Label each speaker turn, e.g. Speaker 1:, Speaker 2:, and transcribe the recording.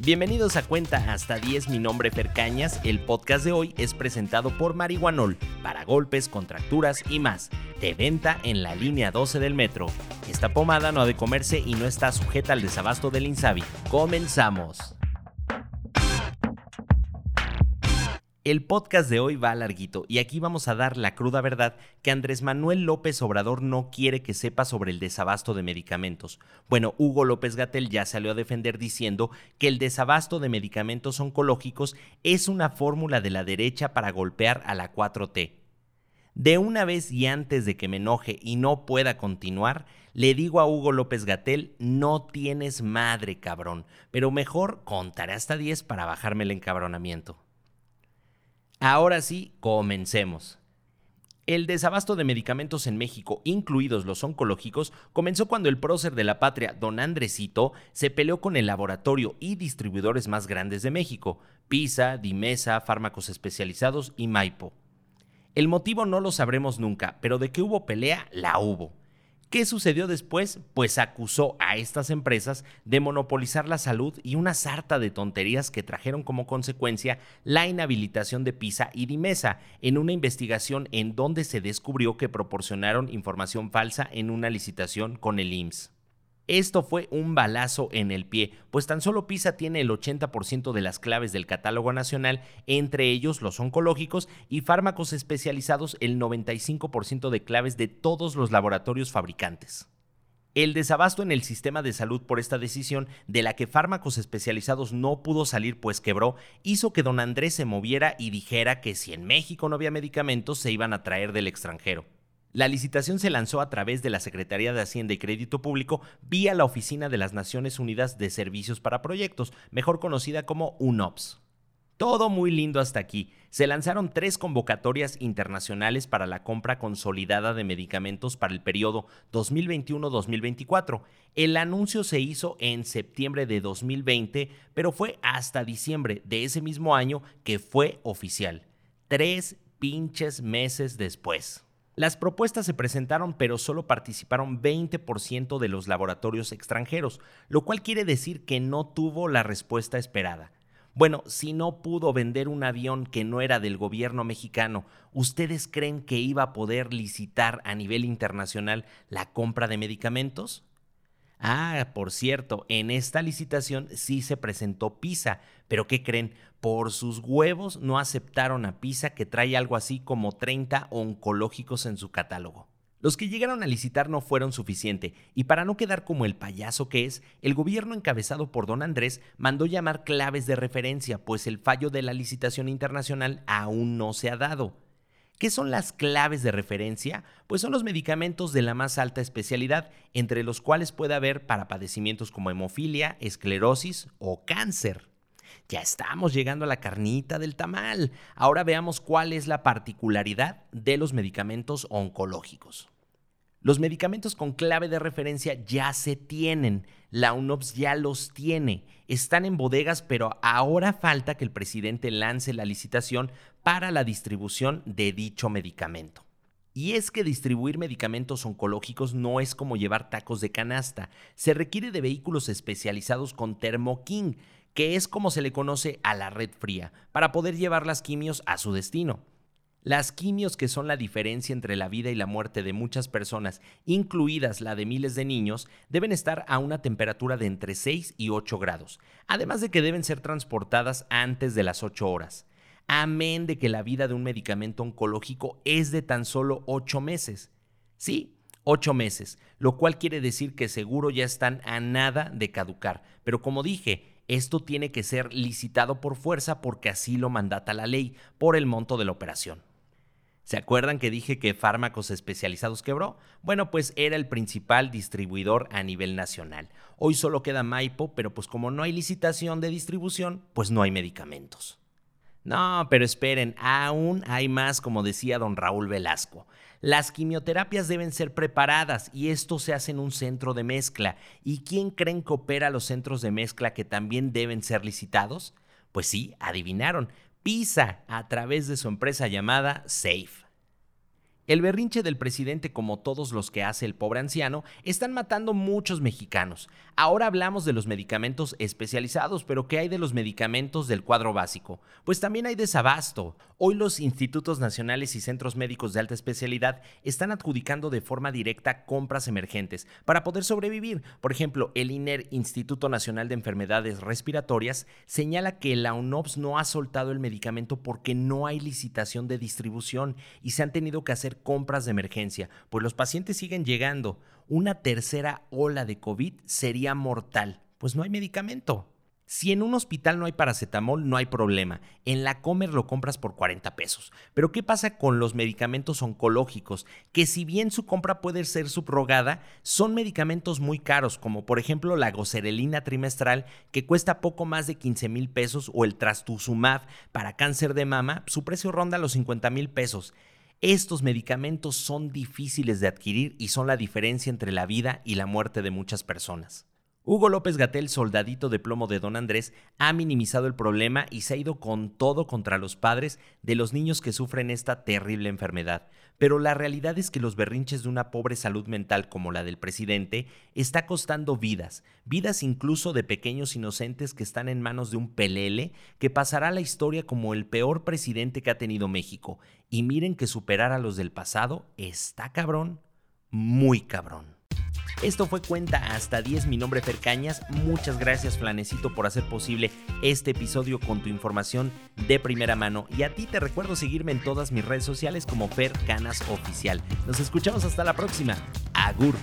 Speaker 1: Bienvenidos a Cuenta hasta 10, mi nombre es Cañas. El podcast de hoy es presentado por Marihuanol para golpes, contracturas y más. De venta en la línea 12 del metro. Esta pomada no ha de comerse y no está sujeta al desabasto del Insabi. Comenzamos. El podcast de hoy va larguito y aquí vamos a dar la cruda verdad que Andrés Manuel López Obrador no quiere que sepa sobre el desabasto de medicamentos. Bueno, Hugo López Gatel ya salió a defender diciendo que el desabasto de medicamentos oncológicos es una fórmula de la derecha para golpear a la 4T. De una vez y antes de que me enoje y no pueda continuar, le digo a Hugo López Gatel, no tienes madre, cabrón, pero mejor contaré hasta 10 para bajarme el encabronamiento. Ahora sí, comencemos. El desabasto de medicamentos en México, incluidos los oncológicos, comenzó cuando el prócer de la patria, don Andresito, se peleó con el laboratorio y distribuidores más grandes de México, PISA, Dimesa, Fármacos Especializados y Maipo. El motivo no lo sabremos nunca, pero de que hubo pelea, la hubo. ¿Qué sucedió después? Pues acusó a estas empresas de monopolizar la salud y una sarta de tonterías que trajeron como consecuencia la inhabilitación de PISA y Dimesa en una investigación en donde se descubrió que proporcionaron información falsa en una licitación con el IMSS. Esto fue un balazo en el pie, pues tan solo PISA tiene el 80% de las claves del catálogo nacional, entre ellos los oncológicos y fármacos especializados el 95% de claves de todos los laboratorios fabricantes. El desabasto en el sistema de salud por esta decisión, de la que fármacos especializados no pudo salir pues quebró, hizo que don Andrés se moviera y dijera que si en México no había medicamentos se iban a traer del extranjero. La licitación se lanzó a través de la Secretaría de Hacienda y Crédito Público vía la Oficina de las Naciones Unidas de Servicios para Proyectos, mejor conocida como UNOPS. Todo muy lindo hasta aquí. Se lanzaron tres convocatorias internacionales para la compra consolidada de medicamentos para el periodo 2021-2024. El anuncio se hizo en septiembre de 2020, pero fue hasta diciembre de ese mismo año que fue oficial. Tres pinches meses después. Las propuestas se presentaron, pero solo participaron 20% de los laboratorios extranjeros, lo cual quiere decir que no tuvo la respuesta esperada. Bueno, si no pudo vender un avión que no era del gobierno mexicano, ¿ustedes creen que iba a poder licitar a nivel internacional la compra de medicamentos? Ah, por cierto, en esta licitación sí se presentó PISA, pero ¿qué creen? Por sus huevos no aceptaron a PISA que trae algo así como 30 oncológicos en su catálogo. Los que llegaron a licitar no fueron suficiente, y para no quedar como el payaso que es, el gobierno encabezado por don Andrés mandó llamar claves de referencia, pues el fallo de la licitación internacional aún no se ha dado. ¿Qué son las claves de referencia? Pues son los medicamentos de la más alta especialidad, entre los cuales puede haber para padecimientos como hemofilia, esclerosis o cáncer. Ya estamos llegando a la carnita del tamal. Ahora veamos cuál es la particularidad de los medicamentos oncológicos. Los medicamentos con clave de referencia ya se tienen, la UNOPS ya los tiene, están en bodegas, pero ahora falta que el presidente lance la licitación para la distribución de dicho medicamento. Y es que distribuir medicamentos oncológicos no es como llevar tacos de canasta, se requiere de vehículos especializados con Thermo King, que es como se le conoce a la red fría, para poder llevar las quimios a su destino. Las quimios que son la diferencia entre la vida y la muerte de muchas personas, incluidas la de miles de niños, deben estar a una temperatura de entre 6 y 8 grados, además de que deben ser transportadas antes de las 8 horas. Amén de que la vida de un medicamento oncológico es de tan solo 8 meses. Sí, 8 meses, lo cual quiere decir que seguro ya están a nada de caducar. Pero como dije, esto tiene que ser licitado por fuerza porque así lo mandata la ley por el monto de la operación. ¿Se acuerdan que dije que Fármacos Especializados quebró? Bueno, pues era el principal distribuidor a nivel nacional. Hoy solo queda Maipo, pero pues como no hay licitación de distribución, pues no hay medicamentos. No, pero esperen, aún hay más, como decía don Raúl Velasco. Las quimioterapias deben ser preparadas y esto se hace en un centro de mezcla. ¿Y quién creen que opera los centros de mezcla que también deben ser licitados? Pues sí, adivinaron, PISA a través de su empresa llamada SAFE. El berrinche del presidente, como todos los que hace el pobre anciano, están matando muchos mexicanos. Ahora hablamos de los medicamentos especializados, pero ¿qué hay de los medicamentos del cuadro básico? Pues también hay desabasto. Hoy los institutos nacionales y centros médicos de alta especialidad están adjudicando de forma directa compras emergentes para poder sobrevivir. Por ejemplo, el INER, Instituto Nacional de Enfermedades Respiratorias, señala que la UNOPS no ha soltado el medicamento porque no hay licitación de distribución y se han tenido que compras de emergencia, pues los pacientes siguen llegando. Una tercera ola de COVID sería mortal, pues no hay medicamento. Si en un hospital no hay paracetamol, no hay problema. En la Comer lo compras por 40 pesos. Pero ¿qué pasa con los medicamentos oncológicos? Que si bien su compra puede ser subrogada, son medicamentos muy caros, como por ejemplo la gocerelina trimestral, que cuesta poco más de 15 mil pesos, o el trastuzumab para cáncer de mama, su precio ronda los 50 mil pesos. Estos medicamentos son difíciles de adquirir y son la diferencia entre la vida y la muerte de muchas personas. Hugo López Gatel, soldadito de plomo de Don Andrés, ha minimizado el problema y se ha ido con todo contra los padres de los niños que sufren esta terrible enfermedad. Pero la realidad es que los berrinches de una pobre salud mental como la del presidente está costando vidas, vidas incluso de pequeños inocentes que están en manos de un pelele que pasará a la historia como el peor presidente que ha tenido México. Y miren que superar a los del pasado está cabrón, muy cabrón. Esto fue Cuenta hasta 10, mi nombre es Fer Cañas. Muchas gracias Flanecito por hacer posible este episodio con tu información de primera mano. Y a ti te recuerdo seguirme en todas mis redes sociales como Fer Canas Oficial. Nos escuchamos hasta la próxima. Agur.